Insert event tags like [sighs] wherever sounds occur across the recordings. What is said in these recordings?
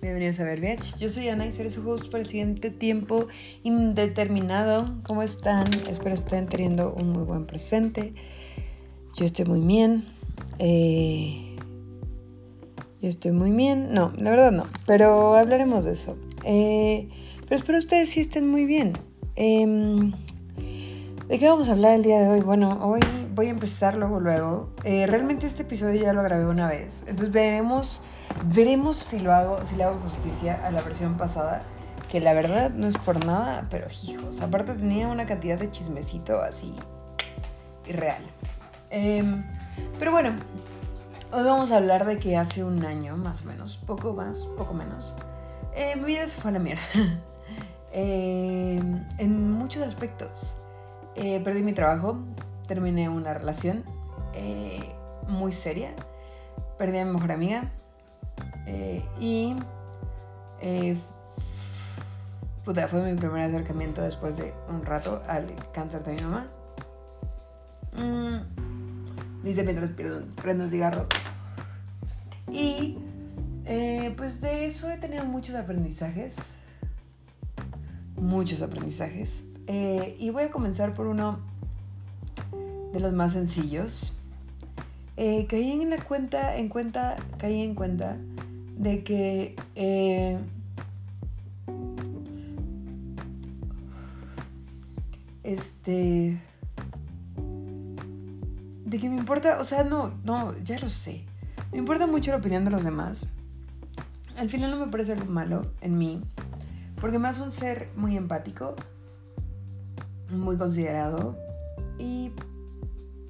bienvenidos a Verbiage. Yo soy Ana y seré su host para el siguiente tiempo indeterminado. ¿Cómo están? Espero estén teniendo un muy buen presente. Yo estoy muy bien. Eh, yo estoy muy bien. No, la verdad no, pero hablaremos de eso. Eh, pero espero ustedes sí estén muy bien. Em, ¿De qué vamos a hablar el día de hoy? Bueno, hoy voy a empezar luego, luego. Eh, realmente este episodio ya lo grabé una vez. Entonces veremos, veremos si lo hago, si le hago justicia a la versión pasada. Que la verdad no es por nada, pero hijos. Aparte tenía una cantidad de chismecito así irreal. Em, pero bueno, hoy vamos a hablar de que hace un año, más o menos, poco más, poco menos, eh, mi vida se fue a la mierda. [laughs] Em, en muchos aspectos. Eh, perdí mi trabajo, terminé una relación eh, muy seria, perdí a mi mejor amiga eh, y puta, fue mi primer acercamiento después de un rato al cáncer de mi mamá. Mm, dice mientras prendo un cigarro. Y pues de eso he tenido muchos aprendizajes. Muchos aprendizajes. Eh, y voy a comenzar por uno de los más sencillos. Eh, caí en la cuenta, en cuenta, caí en cuenta de que eh, este de que me importa, o sea, no, no, ya lo sé. Me importa mucho la opinión de los demás. Al final no me parece algo malo en mí, porque me hace un ser muy empático muy considerado y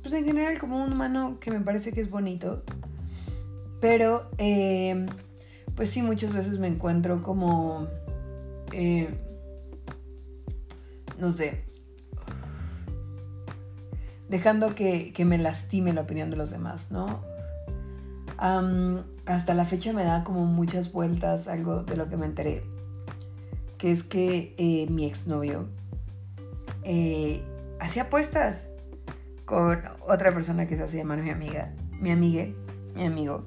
pues en general como un humano que me parece que es bonito, pero em, pues sí muchas veces me encuentro como, em, no sé, dejando que, me lastime la opinión de los demás, ¿no? hasta la fecha me da como muchas vueltas algo de lo que me enteré, que es que eh, mi exnovio eh, hacía apuestas con otra persona que se hace llamar mi amiga, mi amigue, mi amigo.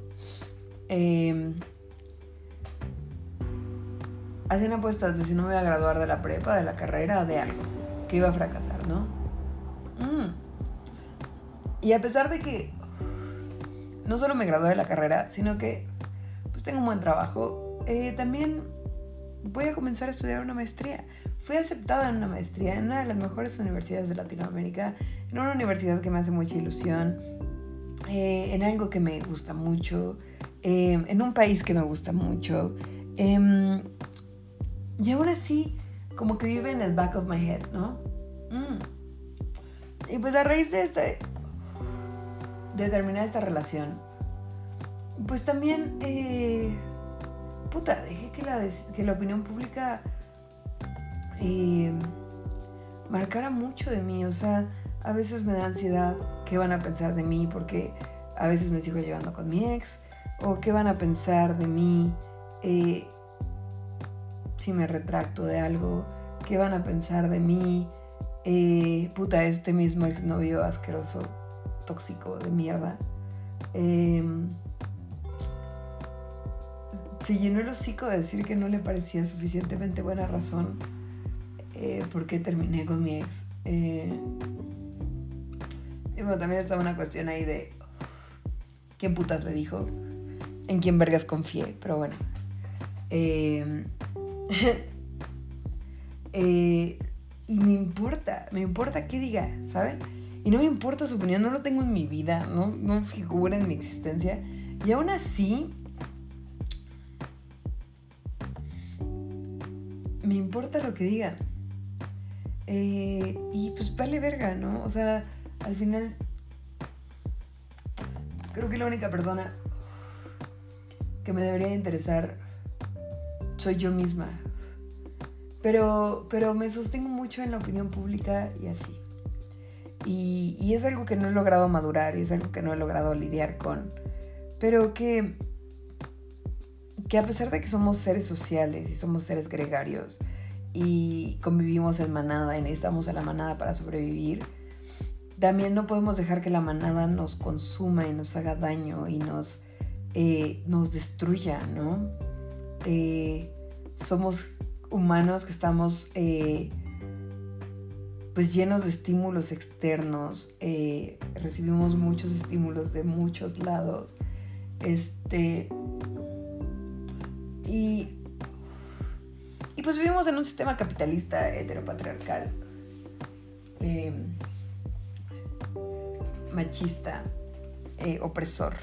Eh, apuestas de si no me iba a graduar de la prepa, de la carrera, de algo, que iba a fracasar, ¿no? Mm. Y a pesar de que no solo me gradué de la carrera, sino que pues tengo un buen trabajo, eh, también voy a comenzar a estudiar una maestría. Fui aceptada en una maestría en una de las mejores universidades de Latinoamérica, en una universidad que me hace mucha ilusión, eh, en algo que me gusta mucho, em, en un país que me gusta mucho. Em, y aún así, como que vive en el back of my head, ¿no? Mm. Y pues a raíz de este, de terminar esta relación, pues también... Eh, puta, dejé que la, que la opinión pública eh, marcara mucho de mí. O sea, a veces me da ansiedad qué van a pensar de mí porque a veces me sigo llevando con mi ex. O qué van a pensar de mí eh, si me retracto de algo. ¿Qué van a pensar de mí? Eh, puta, este mismo exnovio asqueroso, tóxico, de mierda. Eh, se llenó el hocico de decir que no le parecía suficientemente buena razón eh, por qué terminé con mi ex. Eh, bueno, también estaba una cuestión ahí de quién putas le dijo, en quién vergas confié, pero bueno. [laughs] Eh, y me importa, me importa qué diga, ¿saben? Y no me importa su opinión, no lo tengo en mi vida, no, no figura en mi existencia. Y aún así, me importa lo que digan. Eh, y pues vale verga, ¿no? O sea, al final creo que la única persona que me debería interesar soy yo misma. Pero, pero me sostengo mucho en la opinión pública y así. Y, y es algo que no he logrado madurar y es algo que no he logrado lidiar con. Pero que que a pesar de que somos seres sociales y somos seres gregarios y convivimos en manada y necesitamos a la manada para sobrevivir, también no podemos dejar que la manada nos consuma y nos haga daño y nos, eh, nos destruya, ¿no? eh, somos humanos que estamos eh, pues llenos de estímulos externos, recibimos muchos estímulos de muchos lados, este, y, y pues vivimos en un sistema capitalista heteropatriarcal, machista, opresor.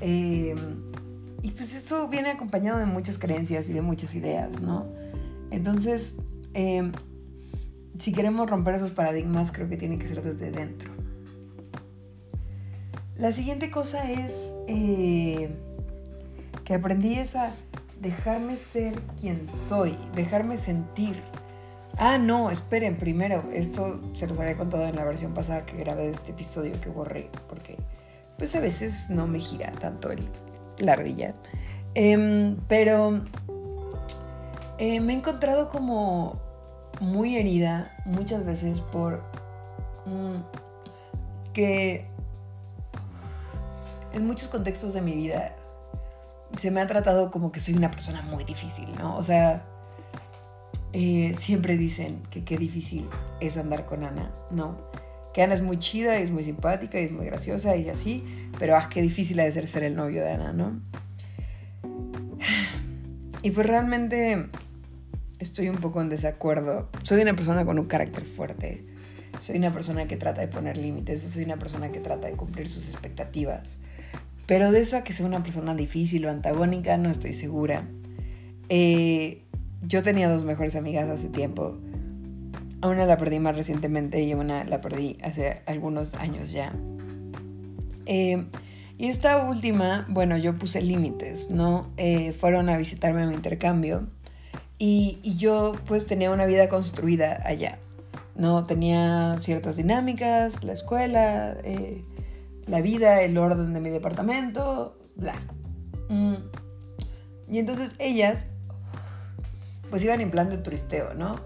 Y pues eso viene acompañado de muchas creencias y de muchas ideas, ¿no? Entonces, si queremos romper esos paradigmas, creo que tiene que ser desde dentro. La siguiente cosa es eh, que aprendí es a dejarme ser quien soy, dejarme sentir. Ah, no, esperen, primero, esto se los había contado en la versión pasada que grabé de este episodio que borré, porque pues a veces no me gira tanto la ardilla. Em, pero eh, me he encontrado como muy herida muchas veces por mm, que en muchos contextos de mi vida se me ha tratado como que soy una persona muy difícil, ¿no? O sea, eh, siempre dicen que qué difícil es andar con Ana, ¿no? Que Ana es muy chida y es muy simpática y es muy graciosa y así, pero ah, qué difícil ha de ser ser el novio de Ana, ¿no? [sighs] Y pues realmente estoy un poco en desacuerdo. Soy una persona con un carácter fuerte. Soy una persona que trata de poner límites. Soy una persona que trata de cumplir sus expectativas. Pero de eso a que sea una persona difícil o antagónica, no estoy segura. Eh, yo tenía dos mejores amigas hace tiempo a una la perdí más recientemente y a una la perdí hace algunos años ya. Eh, y esta última, bueno, yo puse límites, ¿no? Eh, fueron a visitarme a mi intercambio y, yo pues tenía una vida construida allá, ¿no? Tenía ciertas dinámicas, la escuela, la vida, el orden de mi departamento, bla. Mm. Y entonces ellas pues iban en plan de turisteo, ¿no?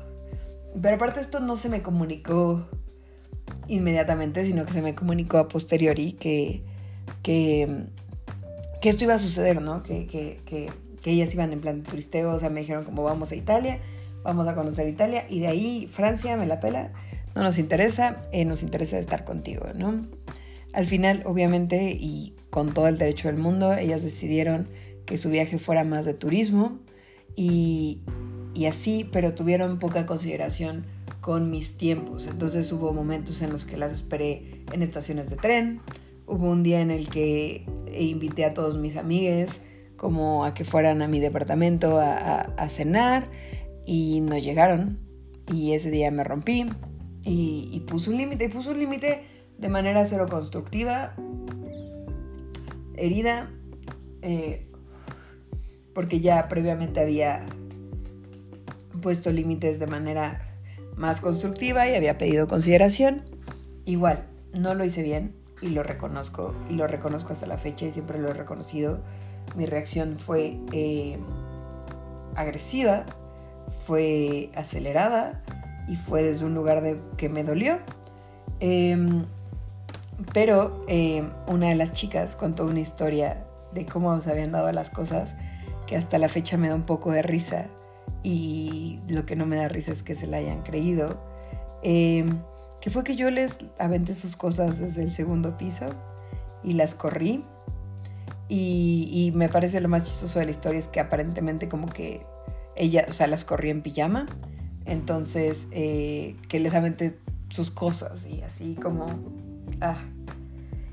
Pero aparte esto no se me comunicó inmediatamente, sino que se me comunicó a posteriori que, que, esto iba a suceder, ¿no? Que, que, que, ellas iban en plan de turisteo, o sea, me dijeron como vamos a Italia, vamos a conocer Italia, y de ahí Francia me la pela, no nos interesa, eh, nos interesa estar contigo, ¿no? Al final, obviamente, y con todo el derecho del mundo, ellas decidieron que su viaje fuera más de turismo y, así, pero tuvieron poca consideración con mis tiempos. Entonces hubo momentos en los que las esperé en estaciones de tren, hubo un día en el que invité a todos mis amigues como a que fueran a mi departamento a, cenar y no llegaron y ese día me rompí y, y puse un límite, y puse un límite de manera cero constructiva, herida, eh, porque ya previamente había puesto límites de manera más constructiva y había pedido consideración. Igual, no lo hice bien y lo reconozco y lo reconozco hasta la fecha y siempre lo he reconocido. Mi reacción fue eh, agresiva, fue acelerada y fue desde un lugar de, que me dolió. Em, pero em, una de las chicas contó una historia de cómo se habían dado las cosas que hasta la fecha me da un poco de risa y lo que no me da risa es que se la hayan creído, em, que fue que yo les aventé sus cosas desde el segundo piso y las corrí. Y, me parece lo más chistoso de la historia es que aparentemente como que ella, o sea, las corrí en pijama. Entonces, eh, que les aventé sus cosas y así como... Ah.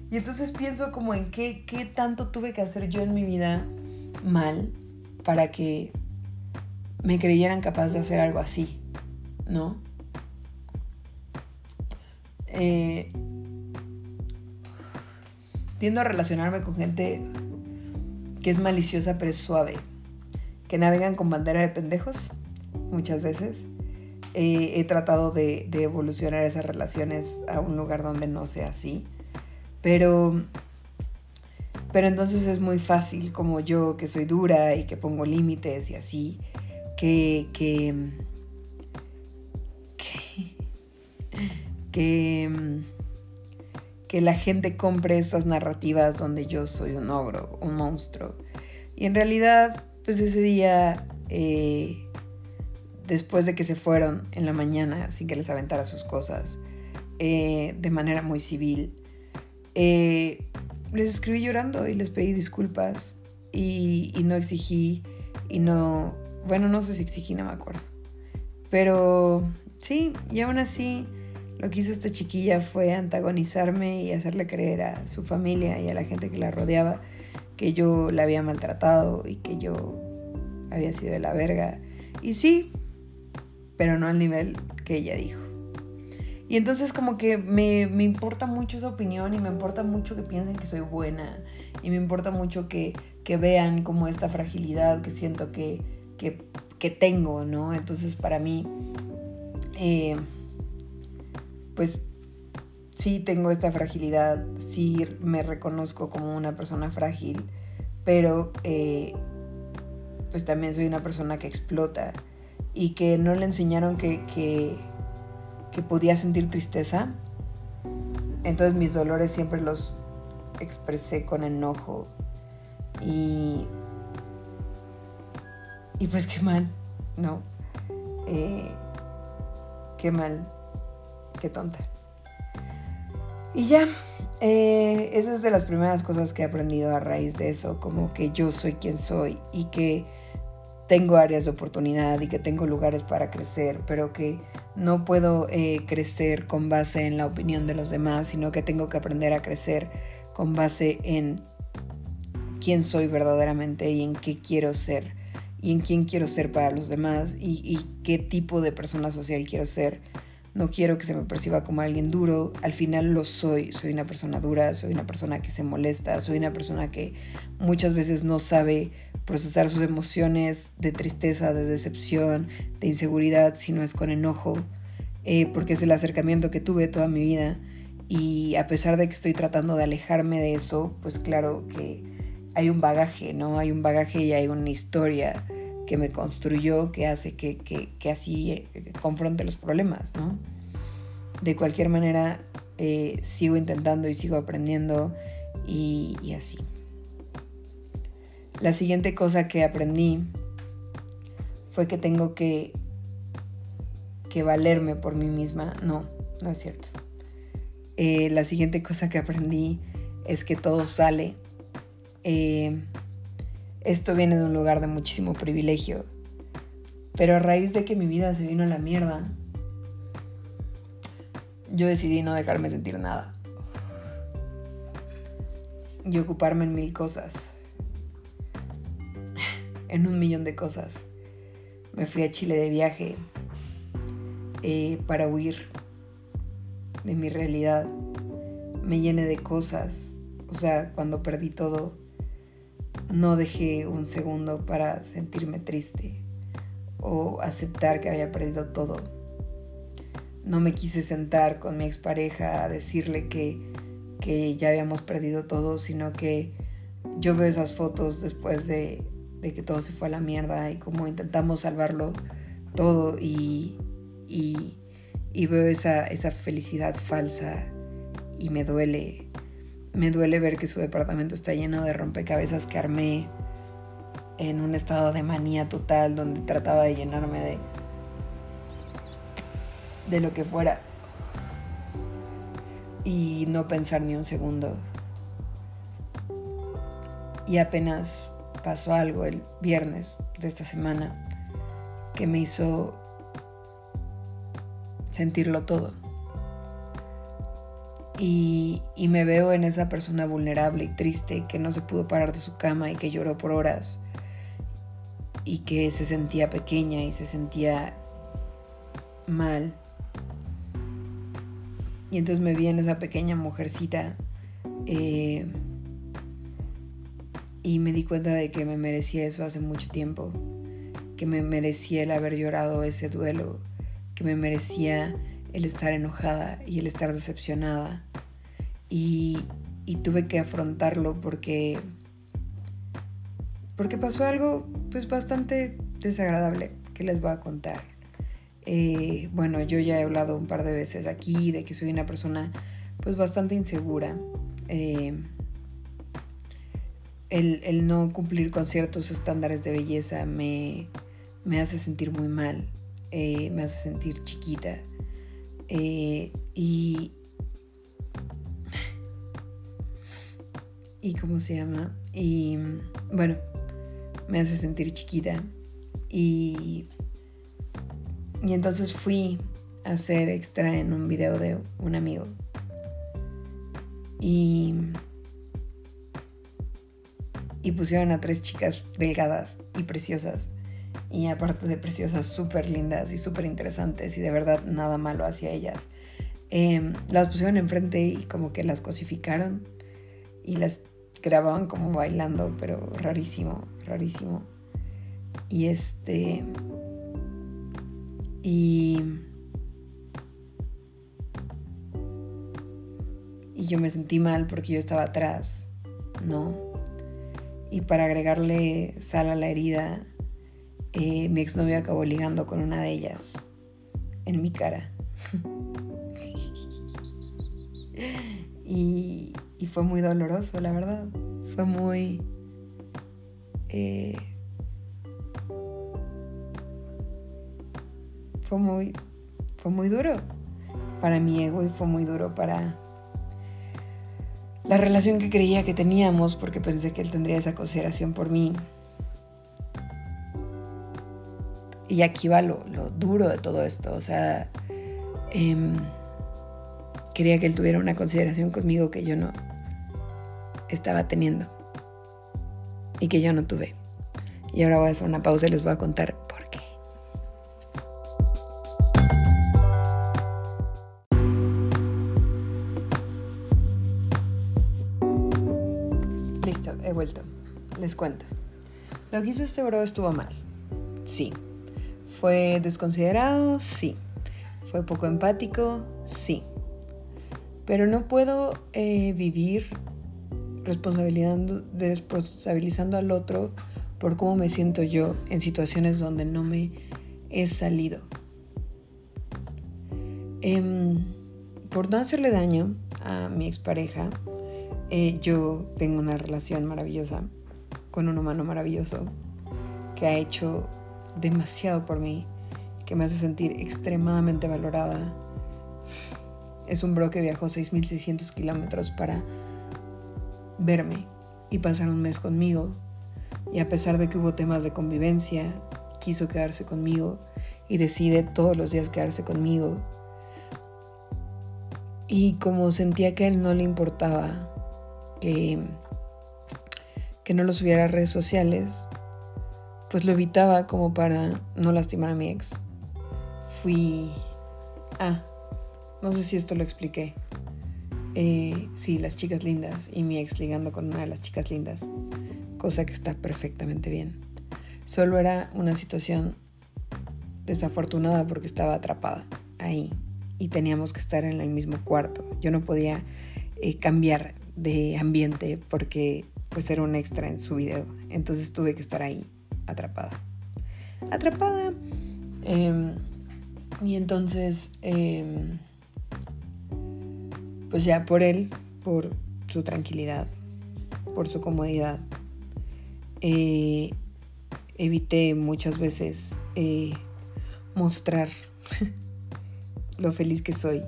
Y entonces pienso como en qué, qué tanto tuve que hacer yo en mi vida mal para que me creyeran capaz de hacer algo así, ¿no? Eh, tiendo a relacionarme con gente que es maliciosa pero es suave, que navegan con bandera de pendejos muchas veces. He tratado de, de, evolucionar esas relaciones a un lugar donde no sea así, pero, pero entonces es muy fácil como yo que soy dura y que pongo límites y así, que, que, que, que, la gente compre estas narrativas donde yo soy un ogro, un monstruo. Y en realidad, pues ese día, eh, después de que se fueron en la mañana, sin que les aventara sus cosas, eh, de manera muy civil, eh, les escribí llorando y les pedí disculpas y, y, no exigí y no, bueno, no sé si exigí, no me acuerdo. Pero sí, y aún así lo que hizo esta chiquilla fue antagonizarme y hacerle creer a su familia y a la gente que la rodeaba que yo la había maltratado y que yo había sido de la verga. Y sí, pero no al nivel que ella dijo. Y entonces como que me, importa mucho esa opinión y me importa mucho que piensen que soy buena y me importa mucho que, vean como esta fragilidad que siento que, que, tengo, ¿no? Entonces para mí, eh, pues sí tengo esta fragilidad, sí me reconozco como una persona frágil, pero eh, pues también soy una persona que explota y que no le enseñaron que, que, que podía sentir tristeza. Entonces mis dolores siempre los expresé con enojo y, y pues qué mal, ¿no? Eh, qué mal, qué tonta. Y ya, eh, esa es de las primeras cosas que he aprendido a raíz de eso, como que yo soy quien soy y que tengo áreas de oportunidad y que tengo lugares para crecer, pero que no puedo eh, crecer con base en la opinión de los demás, sino que tengo que aprender a crecer con base en quién soy verdaderamente y en qué quiero ser y en quién quiero ser para los demás y, y qué tipo de persona social quiero ser no quiero que se me perciba como alguien duro, al final lo soy, soy una persona dura, soy una persona que se molesta, soy una persona que muchas veces no sabe procesar sus emociones de tristeza, de decepción, de inseguridad, si no es con enojo, eh, porque es el acercamiento que tuve toda mi vida y a pesar de que estoy tratando de alejarme de eso, pues claro que hay un bagaje, ¿no? Hay un bagaje y hay una historia que me construyó, que hace que, así eh, confronte los problemas, ¿no? De cualquier manera, eh, sigo intentando y sigo aprendiendo y, y así. La siguiente cosa que aprendí fue que tengo que, que valerme por mí misma. No, no es cierto. Eh, la siguiente cosa que aprendí es que todo sale. Esto viene de un lugar de muchísimo privilegio. Pero a raíz de que mi vida se vino a la mierda, yo decidí no dejarme sentir nada. Y ocuparme en mil cosas. [sighs] En un millón de cosas. Me fui a Chile de viaje eh, para huir de mi realidad. Me llené de cosas. O sea, cuando perdí todo, no dejé un segundo para sentirme triste o aceptar que había perdido todo. No me quise sentar con mi expareja a decirle que, que ya habíamos perdido todo, sino que yo veo esas fotos después de, de que todo se fue a la mierda y como intentamos salvarlo todo y, y, y veo esa, esa felicidad falsa y me duele me duele ver que su departamento está lleno de rompecabezas que armé en un estado de manía total donde trataba de llenarme de de lo que fuera y no pensar ni un segundo. Y apenas pasó algo el viernes de esta semana que me hizo sentirlo todo. Y, me veo en esa persona vulnerable y triste que no se pudo parar de su cama y que lloró por horas y que se sentía pequeña y se sentía mal. Y entonces me vi en esa pequeña mujercita eh, y me di cuenta de que me merecía eso hace mucho tiempo, que me merecía el haber llorado ese duelo, que me merecía el estar enojada y el estar decepcionada. Y, tuve que afrontarlo porque, porque pasó algo pues bastante desagradable que les voy a contar. Eh, bueno, yo ya he hablado un par de veces aquí de que soy una persona pues bastante insegura. Eh, el, no cumplir con ciertos estándares de belleza me, hace sentir muy mal, eh, me hace sentir chiquita. Eh, y, y cómo se llama y bueno me hace sentir chiquita. Y y entonces fui a hacer extra en un video de un amigo. Y y pusieron a tres chicas delgadas y preciosas. Y aparte de preciosas, súper lindas y súper interesantes y de verdad nada malo hacia ellas. Em, las pusieron enfrente y como que las cosificaron y las grababan como bailando, pero rarísimo, rarísimo. Y este... Y... Y yo me sentí mal porque yo estaba atrás, ¿no? Y para agregarle sal a la herida, eh, mi exnovio acabó ligando con una de ellas en mi cara. [laughs] y, fue muy doloroso, la verdad. Fue muy... Eh, fue muy... Fue muy duro para mi ego y fue muy duro para la relación que creía que teníamos porque pensé que él tendría esa consideración por mí. Y aquí va lo, duro de todo esto. O sea, em, quería que él tuviera una consideración conmigo que yo no estaba teniendo. Y que yo no tuve. Y ahora voy a hacer una pausa y les voy a contar Les cuento. Lo que hizo este bro estuvo mal. Sí. ¿Fue desconsiderado? Sí. ¿Fue poco empático? Sí. Pero no puedo eh, vivir responsabilizando, al otro por cómo me siento yo en situaciones donde no me he salido. Em, por no hacerle daño a mi expareja, eh, yo tengo una relación maravillosa con un humano maravilloso que ha hecho demasiado por mí, que me hace sentir extremadamente valorada. Es un bro que viajó 6.600 kilómetros para verme y pasar un mes conmigo. Y a pesar de que hubo temas de convivencia, quiso quedarse conmigo y decide todos los días quedarse conmigo. Y como sentía que a él no le importaba que que no lo subiera a redes sociales, pues lo evitaba como para no lastimar a mi ex. Fui... Ah, no sé si esto lo expliqué. Eh, sí, las chicas lindas y mi ex ligando con una de las chicas lindas, cosa que está perfectamente bien. Solo era una situación desafortunada porque estaba atrapada ahí y teníamos que estar en el mismo cuarto. Yo no podía eh, cambiar de ambiente porque pues era un extra en su video. Entonces tuve que estar ahí atrapada. Atrapada. Em, y entonces, em, pues ya por él, por su tranquilidad, por su comodidad, eh, evité muchas veces eh, mostrar [laughs] lo feliz que soy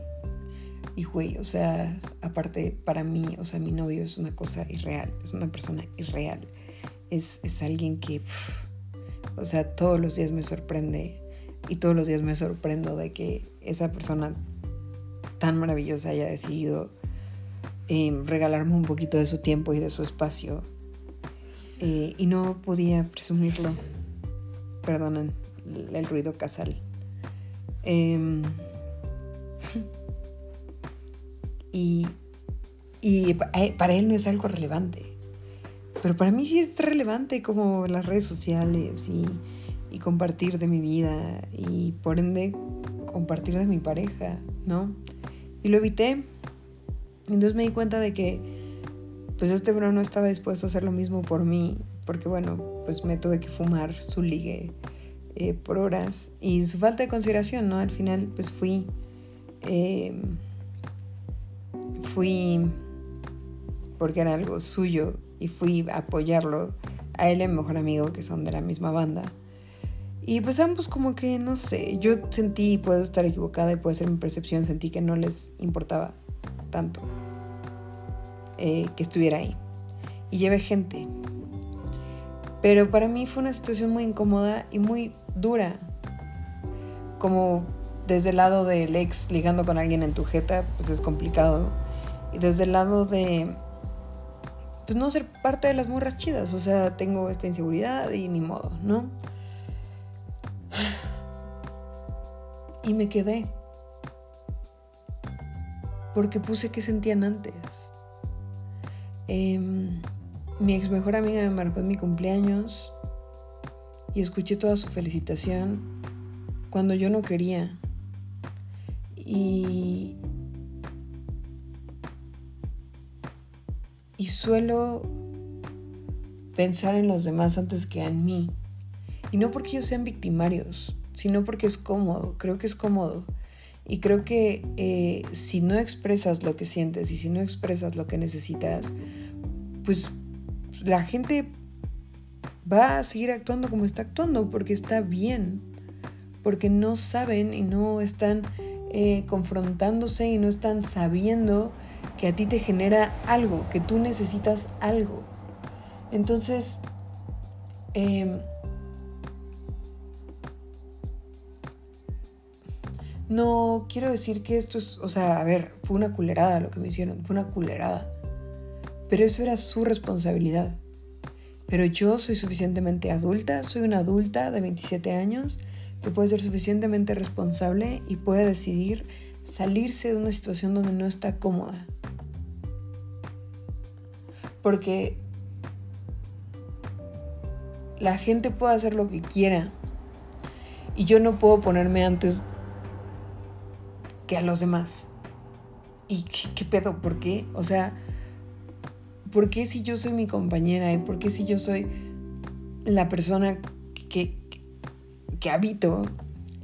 y güey, o sea, aparte para mí, o sea, mi novio es una cosa irreal, es una persona irreal. Es, alguien que, o sea, todos los días me sorprende y todos los días me sorprendo de que esa persona tan maravillosa haya decidido em, regalarme un poquito de su tiempo y de su espacio. Eh, y no podía presumirlo. Perdonen el ruido casal. Eh, [laughs] y, y para él no es algo relevante. Pero para mí sí es relevante como las redes sociales y, compartir de mi vida y por ende compartir de mi pareja, ¿no? Y lo evité. Entonces me di cuenta de que pues este bro no estaba dispuesto a hacer lo mismo por mí, porque bueno, pues me tuve que fumar su ligue eh, por horas y su falta de consideración, ¿no? Al final pues fui... Eh, fui porque era algo suyo y fui a apoyarlo a él y a mi mejor amigo, que son de la misma banda. Y pues ambos como que, no sé, yo sentí, puedo estar equivocada y puede ser mi percepción, sentí que no les importaba tanto eh, que estuviera ahí. Y llevé gente. Pero para mí fue una situación muy incómoda y muy dura. Como desde el lado del ex ligando con alguien en tu jeta, pues es complicado. Y desde el lado de, pues no ser parte de las morras chidas. O sea, tengo esta inseguridad y ni modo, ¿no? Y me quedé. Porque puse qué sentían antes. Em, mi ex mejor amiga me marcó en mi cumpleaños y escuché toda su felicitación cuando yo no quería. Y, suelo pensar en los demás antes que en mí. Y no porque ellos sean victimarios, sino porque es cómodo, creo que es cómodo. Y creo que eh, si no expresas lo que sientes y si no expresas lo que necesitas, pues la gente va a seguir actuando como está actuando porque está bien, porque no saben y no están eh, confrontándose y no están sabiendo que a ti te genera algo, que tú necesitas algo. Entonces, em, no quiero decir que esto es, o sea, a ver, fue una culerada lo que me hicieron, fue una culerada. Pero eso era su responsabilidad. Pero yo soy suficientemente adulta, soy una adulta de 27 años que puede ser suficientemente responsable y puede decidir salirse de una situación donde no está cómoda. Porque la gente puede hacer lo que quiera y yo no puedo ponerme antes que a los demás. ¿Y qué, pedo? ¿Por qué? O sea, ¿por qué si yo soy mi compañera y por qué si yo soy la persona que, que habito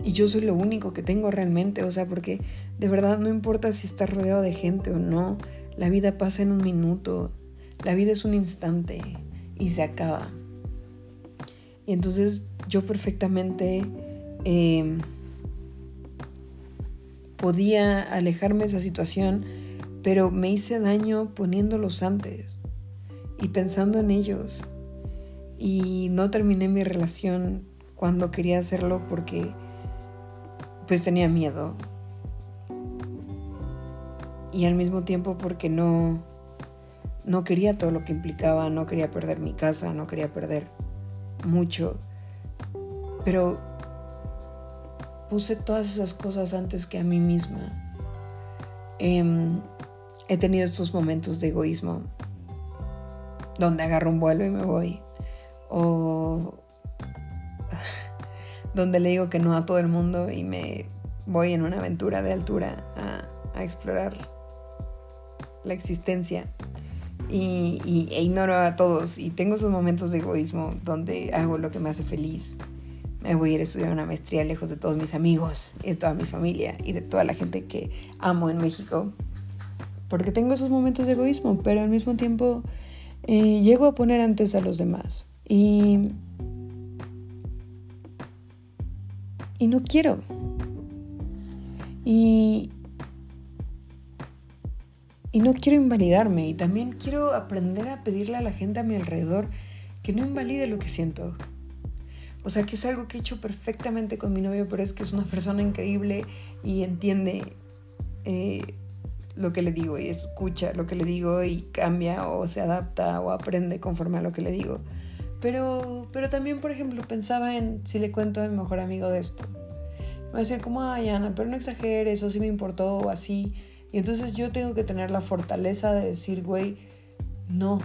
y yo soy lo único que tengo realmente, o sea, porque de verdad no importa si estás rodeado de gente o no, la vida pasa en un minuto, la vida es un instante y se acaba. Y entonces yo perfectamente eh, podía alejarme de esa situación, pero me hice daño poniéndolos antes y pensando en ellos. Y no terminé mi relación cuando quería hacerlo porque pues tenía miedo. Y al mismo tiempo porque no no quería todo lo que implicaba, no quería perder mi casa, no quería perder mucho. Pero puse todas esas cosas antes que a mí misma. Em, he tenido estos momentos de egoísmo donde agarro un vuelo y me voy. O [laughs] donde le digo que no a todo el mundo y me voy en una aventura de altura a, explorar la existencia y, e ignoro a todos y tengo esos momentos de egoísmo donde hago lo que me hace feliz. Me voy a ir a estudiar una maestría lejos de todos mis amigos y de toda mi familia y de toda la gente que amo en México. Porque tengo esos momentos de egoísmo, pero al mismo tiempo eh, llego a poner antes a los demás. Y y no quiero. Y, y no quiero invalidarme y también quiero aprender a pedirle a la gente a mi alrededor que no invalide lo que siento. O sea, que es algo que he hecho perfectamente con mi novio, pero es que es una persona increíble y entiende eh, lo que le digo y escucha lo que le digo y cambia o se adapta o aprende conforme a lo que le digo. Pero, pero también, por ejemplo, pensaba en si le cuento a mi mejor amigo de esto. Me va a decir, como, ay, Ana, pero no exageres, eso sí me importó o así. Y entonces yo tengo que tener la fortaleza de decir, güey, no.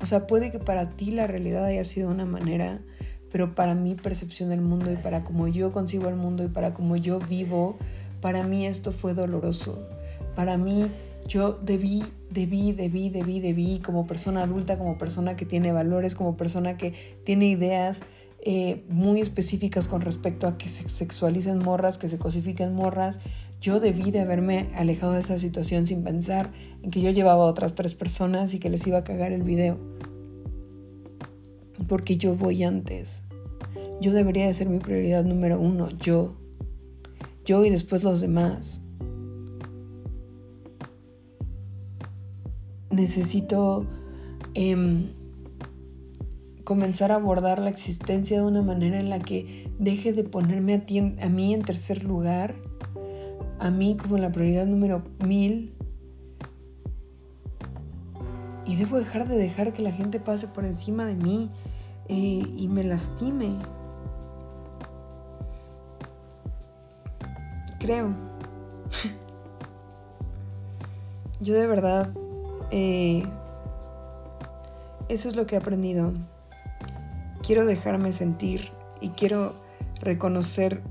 O sea, puede que para ti la realidad haya sido una manera, pero para mi percepción del mundo y para como yo concibo el mundo y para como yo vivo, para mí esto fue doloroso. Para mí yo debí, debí, debí, debí, debí, como persona adulta, como persona que tiene valores, como persona que tiene ideas eh, muy específicas con respecto a que se sexualicen morras, que se cosifiquen morras, Yo debí de haberme alejado de esa situación sin pensar en que yo llevaba a otras tres personas y que les iba a cagar el video. Porque yo voy antes. Yo debería de ser mi prioridad número uno, yo. Yo y después los demás. Necesito em, comenzar a abordar la existencia de una manera en la que deje de ponerme a, a mí en tercer lugar, a mí como la prioridad número mil. Y debo dejar de dejar que la gente pase por encima de mí eh, y me lastime. Creo. [laughs] Yo de verdad, eh, eso es lo que he aprendido quiero dejarme sentir y quiero reconocer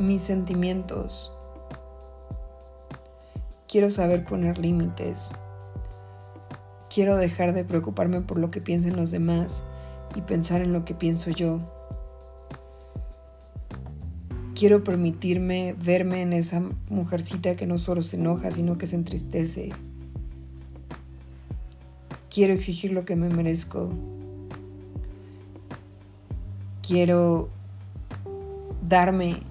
mis sentimientos. Quiero saber poner límites. Quiero dejar de preocuparme por lo que piensen los demás y pensar en lo que pienso yo. Quiero permitirme verme en esa mujercita que no solo se enoja, sino que se entristece. Quiero exigir lo que me merezco quiero darme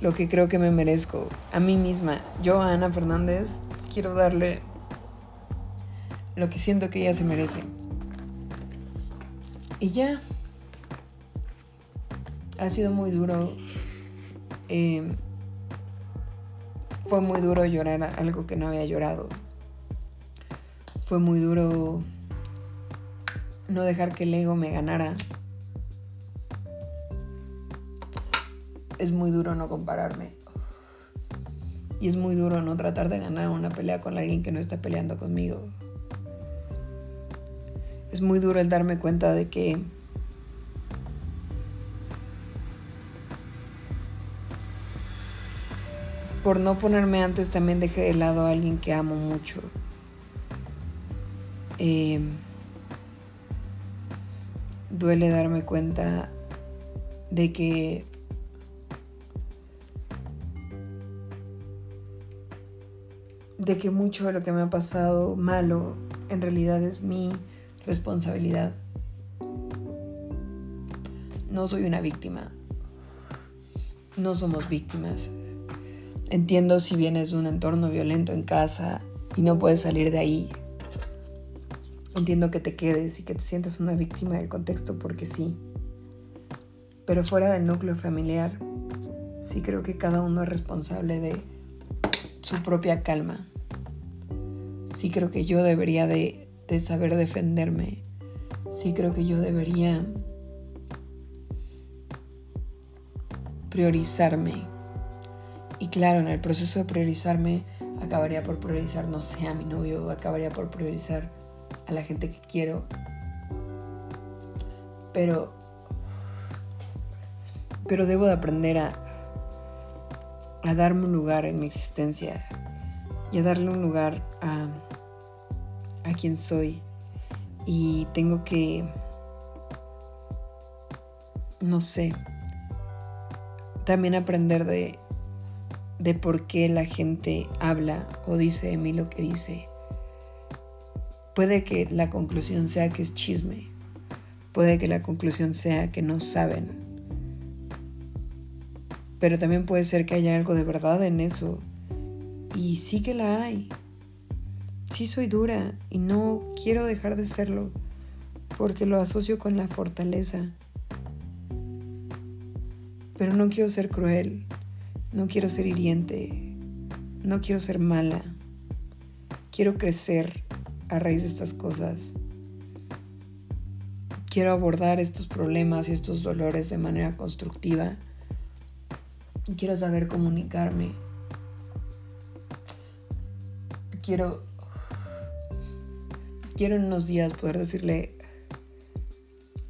lo que creo que me merezco a mí misma. Yo a Ana Fernández quiero darle lo que siento que ella se merece. Y ya. Ha sido muy duro. Em, fue muy duro llorar algo que no había llorado. Fue muy duro no dejar que el ego me ganara. Es muy duro no compararme. Y es muy duro no tratar de ganar una pelea con alguien que no está peleando conmigo. Es muy duro el darme cuenta de que por no ponerme antes también dejé de lado a alguien que amo mucho. Eh, duele darme cuenta de que de que mucho de lo que me ha pasado malo en realidad es mi responsabilidad. No soy una víctima. No somos víctimas. Entiendo si vienes de un entorno violento en casa y no puedes salir de ahí. Entiendo que te quedes y que te sientas una víctima del contexto porque sí. Pero fuera del núcleo familiar, sí creo que cada uno es responsable de su propia calma sí creo que yo debería de, saber defenderme. Sí creo que yo debería priorizarme. Y claro, en el proceso de priorizarme, acabaría por priorizar, no sé, a mi novio, acabaría por priorizar a la gente que quiero. Pero, pero debo de aprender a, a darme un lugar en mi existencia y a darle un lugar a, a quien soy. Y tengo que, no sé, también aprender de, de por qué la gente habla o dice de mí lo que dice. Puede que la conclusión sea que es chisme. Puede que la conclusión sea que no saben. Pero también puede ser que haya algo de verdad en eso y sí que la hay. Sí soy dura y no quiero dejar de serlo porque lo asocio con la fortaleza. Pero no quiero ser cruel, no quiero ser hiriente, no quiero ser mala. Quiero crecer a raíz de estas cosas. Quiero abordar estos problemas y estos dolores de manera constructiva. Quiero saber comunicarme quiero, quiero en unos días poder decirle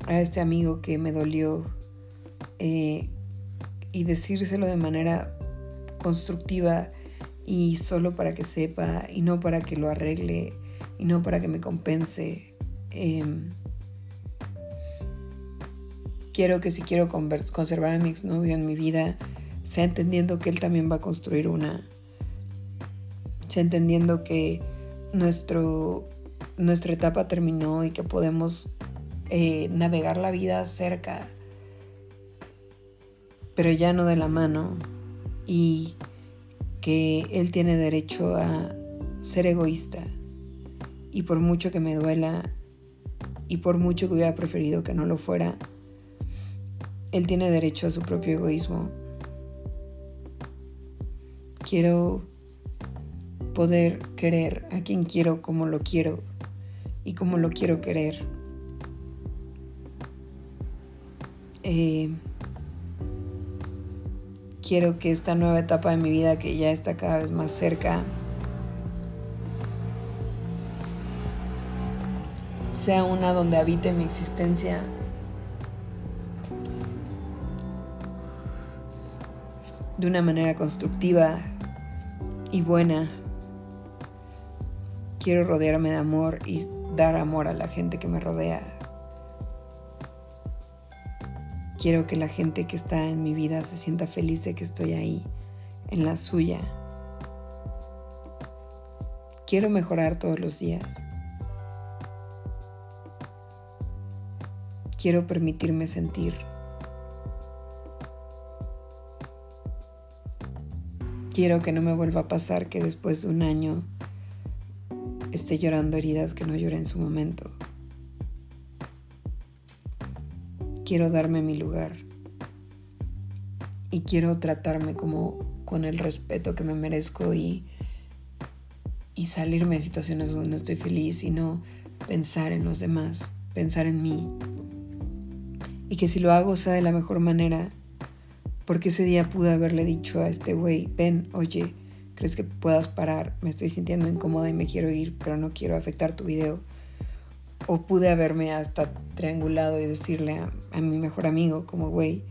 a este amigo que me dolió eh, y decírselo de manera constructiva y solo para que sepa y no para que lo arregle y no para que me compense. Em, quiero que si quiero conservar a mi exnovio en mi vida, sea entendiendo que él también va a construir una, sea entendiendo que nuestro, nuestra etapa terminó y que podemos eh, navegar la vida cerca, pero ya no de la mano, y que él tiene derecho a ser egoísta, y por mucho que me duela, y por mucho que hubiera preferido que no lo fuera, él tiene derecho a su propio egoísmo. Quiero poder querer a quien quiero como lo quiero y como lo quiero querer. Eh, quiero que esta nueva etapa de mi vida que ya está cada vez más cerca sea una donde habite mi existencia de una manera constructiva y buena. Quiero rodearme de amor y dar amor a la gente que me rodea. Quiero que la gente que está en mi vida se sienta feliz de que estoy ahí, en la suya. Quiero mejorar todos los días. Quiero permitirme sentir. Quiero que no me vuelva a pasar que después de un año esté llorando heridas que no lloré en su momento. Quiero darme mi lugar y quiero tratarme como con el respeto que me merezco y, y salirme de situaciones donde no estoy feliz y no pensar en los demás, pensar en mí. Y que si lo hago sea de la mejor manera porque ese día pude haberle dicho a este güey, ven, oye, ¿crees que puedas parar? Me estoy sintiendo incómoda y me quiero ir, pero no quiero afectar tu video. O pude haberme hasta triangulado y decirle a, mi mejor amigo, como, güey,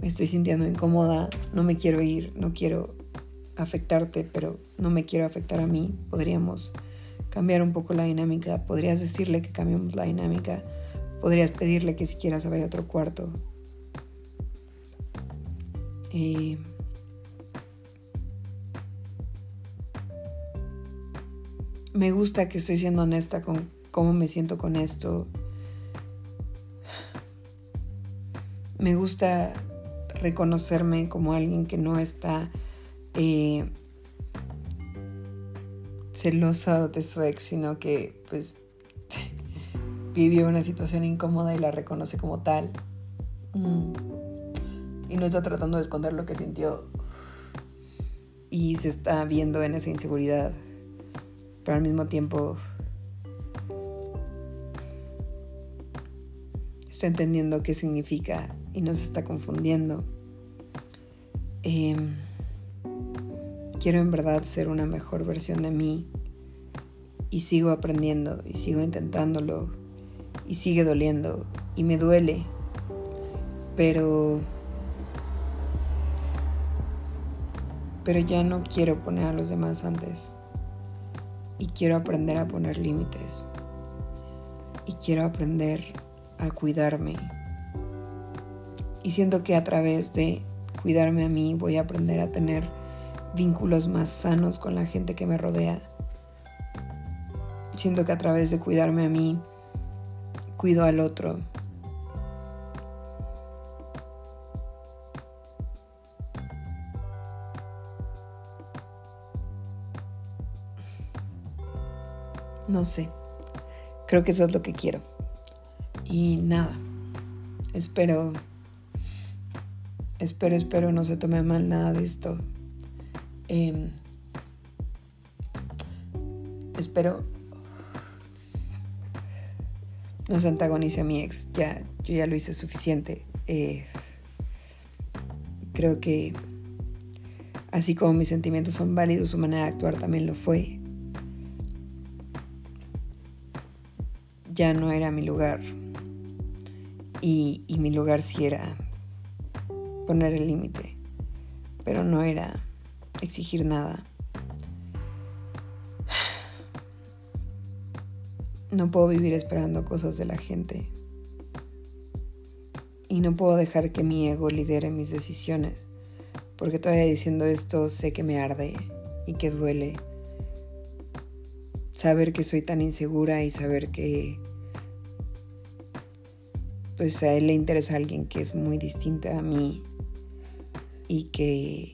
me estoy sintiendo incómoda, no me quiero ir, no quiero afectarte, pero no me quiero afectar a mí. Podríamos cambiar un poco la dinámica, podrías decirle que cambiemos la dinámica, podrías pedirle que siquiera se vaya a otro cuarto, eh, me gusta que estoy siendo honesta con cómo me siento con esto. Me gusta reconocerme como alguien que no está eh, celosa de su ex, sino que pues [laughs] vivió una situación incómoda y la reconoce como tal. Mm y no está tratando de esconder lo que sintió y se está viendo en esa inseguridad, pero al mismo tiempo está entendiendo qué significa y no se está confundiendo. Em, quiero en verdad ser una mejor versión de mí y sigo aprendiendo y sigo intentándolo y sigue doliendo y me duele, pero pero ya no quiero poner a los demás antes. Y quiero aprender a poner límites. Y quiero aprender a cuidarme. Y siento que a través de cuidarme a mí voy a aprender a tener vínculos más sanos con la gente que me rodea. Siento que a través de cuidarme a mí, cuido al otro No sé. Creo que eso es lo que quiero. Y nada. Espero. Espero, espero no se tome mal nada de esto. Em, espero no se antagonice a mi ex. Ya, yo ya lo hice suficiente. Eh, creo que así como mis sentimientos son válidos, su manera de actuar también lo fue. Ya no era mi lugar. Y, mi lugar sí era poner el límite, pero no era exigir nada. No puedo vivir esperando cosas de la gente. Y no puedo dejar que mi ego lidere mis decisiones, porque todavía diciendo esto sé que me arde y que duele. Saber que soy tan insegura y saber que pues a él le interesa a alguien que es muy distinta a mí y que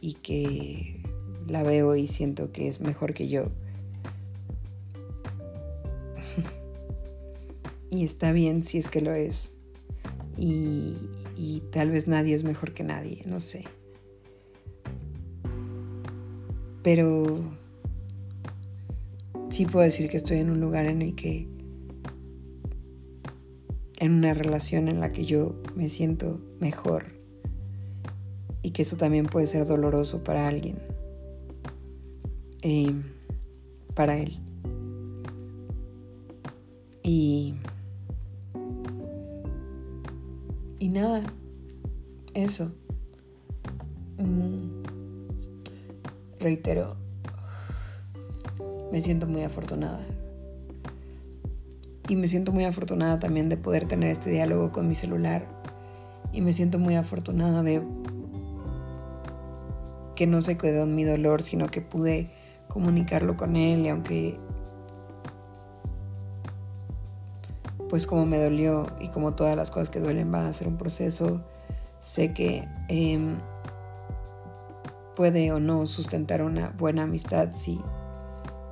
y que la veo y siento que es mejor que yo. [laughs] y está bien si es que lo es. Y, y tal vez nadie es mejor que nadie, no sé. Pero sí puedo decir que estoy en un lugar en el que, en una relación en la que yo me siento mejor y que eso también puede ser doloroso para alguien, eh, para él. Y, y nada, eso. Mm reitero, me siento muy afortunada. Y me siento muy afortunada también de poder tener este diálogo con mi celular. Y me siento muy afortunada de que no se quedó en mi dolor, sino que pude comunicarlo con él y aunque pues como me dolió y como todas las cosas que duelen van a ser un proceso, sé que em, puede o no sustentar una buena amistad si,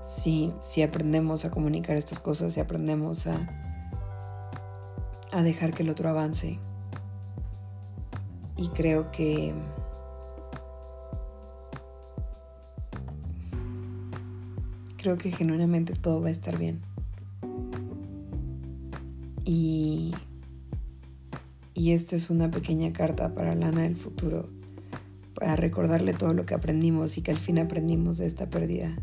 si, si aprendemos a comunicar estas cosas, si aprendemos a, a dejar que el otro avance. Y creo que creo que genuinamente todo va a estar bien. Y, y esta es una pequeña carta para Lana del futuro para recordarle todo lo que aprendimos y que al fin aprendimos de esta pérdida.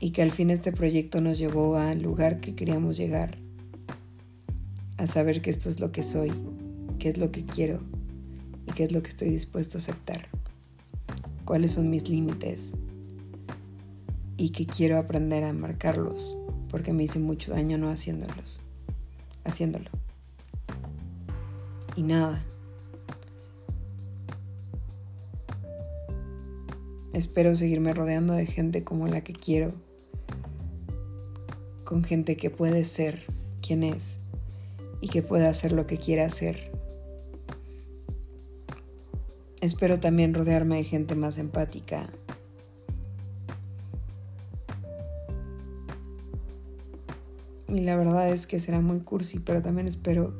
Y que al fin este proyecto nos llevó al lugar que queríamos llegar. A saber que esto es lo que soy, qué es lo que quiero y qué es lo que estoy dispuesto a aceptar. Cuáles son mis límites y que quiero aprender a marcarlos porque me hice mucho daño no haciéndolos. Haciéndolo. Y nada, Espero seguirme rodeando de gente como la que quiero, con gente que puede ser quien es y que pueda hacer lo que quiera hacer. Espero también rodearme de gente más empática. Y la verdad es que será muy cursi, pero también espero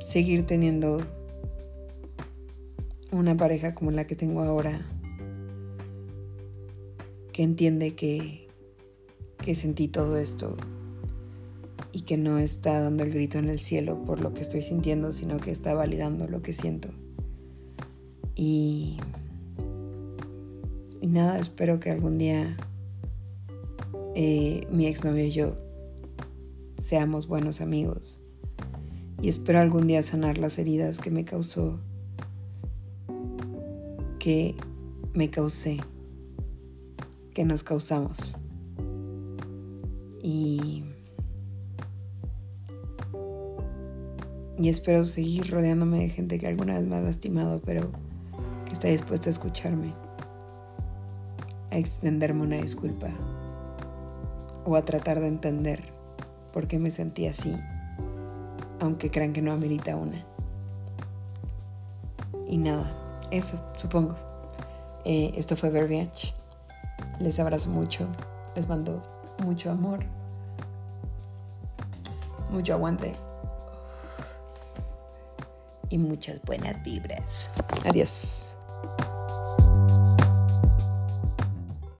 seguir teniendo una pareja como la que tengo ahora, que entiende que, que sentí todo esto y que no está dando el grito en el cielo por lo que estoy sintiendo, sino que está validando lo que siento. Y, y nada, espero que algún día eh, mi exnovio y yo seamos buenos amigos. Y espero algún día sanar las heridas que me causó que me causé, que nos causamos. Y, y espero seguir rodeándome de gente que alguna vez me ha lastimado, pero que está dispuesta a escucharme, a extenderme una disculpa o a tratar de entender por qué me sentí así, aunque crean que no amerita una. Y nada eso, supongo. Eh, esto fue Verbiage. Les abrazo mucho. Les mando mucho amor. Mucho aguante. Y muchas buenas vibras. Adiós.